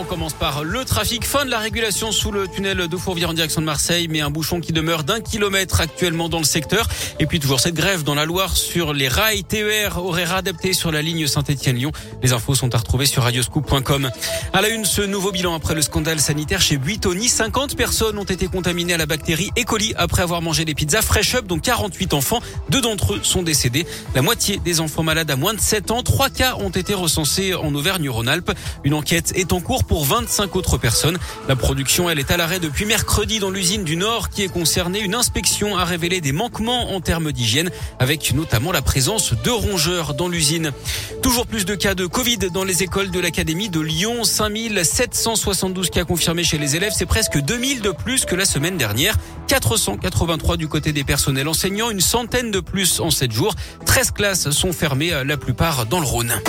On commence par le trafic. Fin de la régulation sous le tunnel de Fourvière en direction de Marseille, mais un bouchon qui demeure d'un kilomètre actuellement dans le secteur. Et puis toujours cette grève dans la Loire sur les rails TER horaires adaptés sur la ligne Saint-Etienne-Lyon. Les infos sont à retrouver sur radioscoop.com. À la une, ce nouveau bilan après le scandale sanitaire chez Buitoni. 50 personnes ont été contaminées à la bactérie E. coli après avoir mangé des pizzas Fresh Up, dont 48 enfants. Deux d'entre eux sont décédés. La moitié des enfants malades à moins de 7 ans. Trois cas ont été recensés en Auvergne-Rhône-Alpes. Une enquête est en cours pour 25 autres personnes. La production, elle est à l'arrêt depuis mercredi dans l'usine du Nord qui est concernée. Une inspection a révélé des manquements en termes d'hygiène avec notamment la présence de rongeurs dans l'usine. Toujours plus de cas de Covid dans les écoles de l'Académie de Lyon. 5772 cas confirmés chez les élèves. C'est presque 2000 de plus que la semaine dernière. 483 du côté des personnels enseignants. Une centaine de plus en 7 jours. 13 classes sont fermées, la plupart dans le Rhône.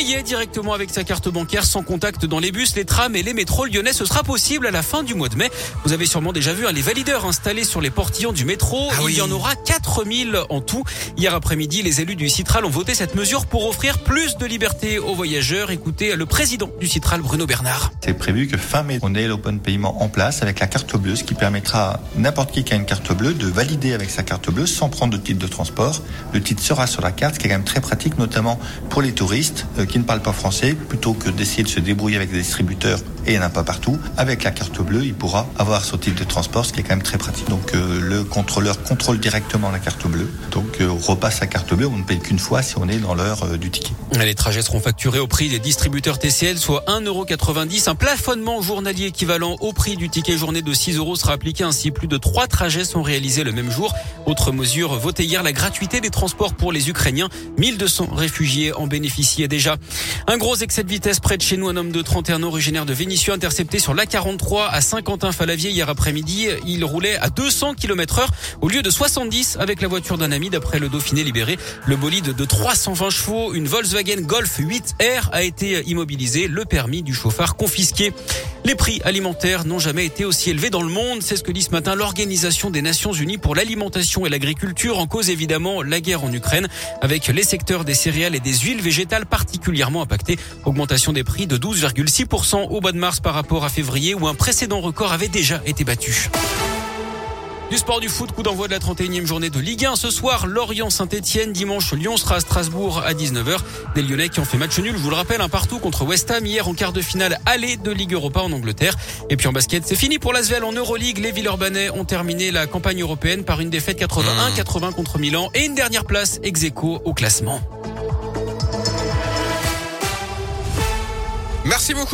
Payer directement avec sa carte bancaire sans contact dans les bus, les trams et les métros lyonnais, ce sera possible à la fin du mois de mai. Vous avez sûrement déjà vu hein, les valideurs installés sur les portillons du métro. Ah Il y en aura 4000 en tout. Hier après-midi, les élus du Citral ont voté cette mesure pour offrir plus de liberté aux voyageurs. Écoutez le président du Citral, Bruno Bernard. C'est prévu que fin mai, on ait l'open paiement en place avec la carte bleue, ce qui permettra à n'importe qui qui a une carte bleue de valider avec sa carte bleue sans prendre de titre de transport. Le titre sera sur la carte, ce qui est quand même très pratique, notamment pour les touristes euh, qui ne parlent pas français, plutôt que d'essayer de se débrouiller avec des distributeurs, et il n'y en a pas partout. Avec la carte bleue, il pourra avoir son titre de transport, ce qui est quand même très pratique. Donc euh, le contrôleur contrôle directement la carte bleue, donc euh, repasse sa carte bleue, on ne paye qu'une fois si on est dans l'heure euh, du ticket. Les trajets seront facturés au prix des distributeurs TCL, soit 1,90€. Un plafonnement journalier équivalent au prix du ticket journée de 6 euros sera appliqué. Ainsi, plus de 3 trajets sont réalisés le même jour. Autre mesure votée hier, la gratuité des transports pour les Ukrainiens. 1200 réfugiés en bénéficiaient déjà. Un gros excès de vitesse près de chez nous. Un homme de 31 ans originaire de Vénissieux intercepté sur l'A43 à Saint-Quentin-Falavier hier après-midi. Il roulait à 200 km heure au lieu de 70 avec la voiture d'un ami d'après le Dauphiné libéré. Le bolide de 320 chevaux, une Volkswagen Golf 8R a été immobilisé. Le permis du chauffard confisqué. Les prix alimentaires n'ont jamais été aussi élevés dans le monde. C'est ce que dit ce matin l'Organisation des Nations Unies pour l'alimentation et l'agriculture. En cause évidemment la guerre en Ukraine avec les secteurs des céréales et des huiles végétales particulièrement impactés. Augmentation des prix de 12,6% au mois de mars par rapport à février où un précédent record avait déjà été battu. Du sport du foot, coup d'envoi de la 31e journée de Ligue 1. Ce soir, Lorient-Saint-Etienne. Dimanche, Lyon sera à Strasbourg à 19h. Des Lyonnais qui ont fait match nul, je vous le rappelle, un partout contre West Ham hier en quart de finale aller de Ligue Europa en Angleterre. Et puis en basket, c'est fini pour l'Asvel en Euroleague. Les Villeurbanais ont terminé la campagne européenne par une défaite 81-80 contre Milan et une dernière place ex au classement. Merci beaucoup.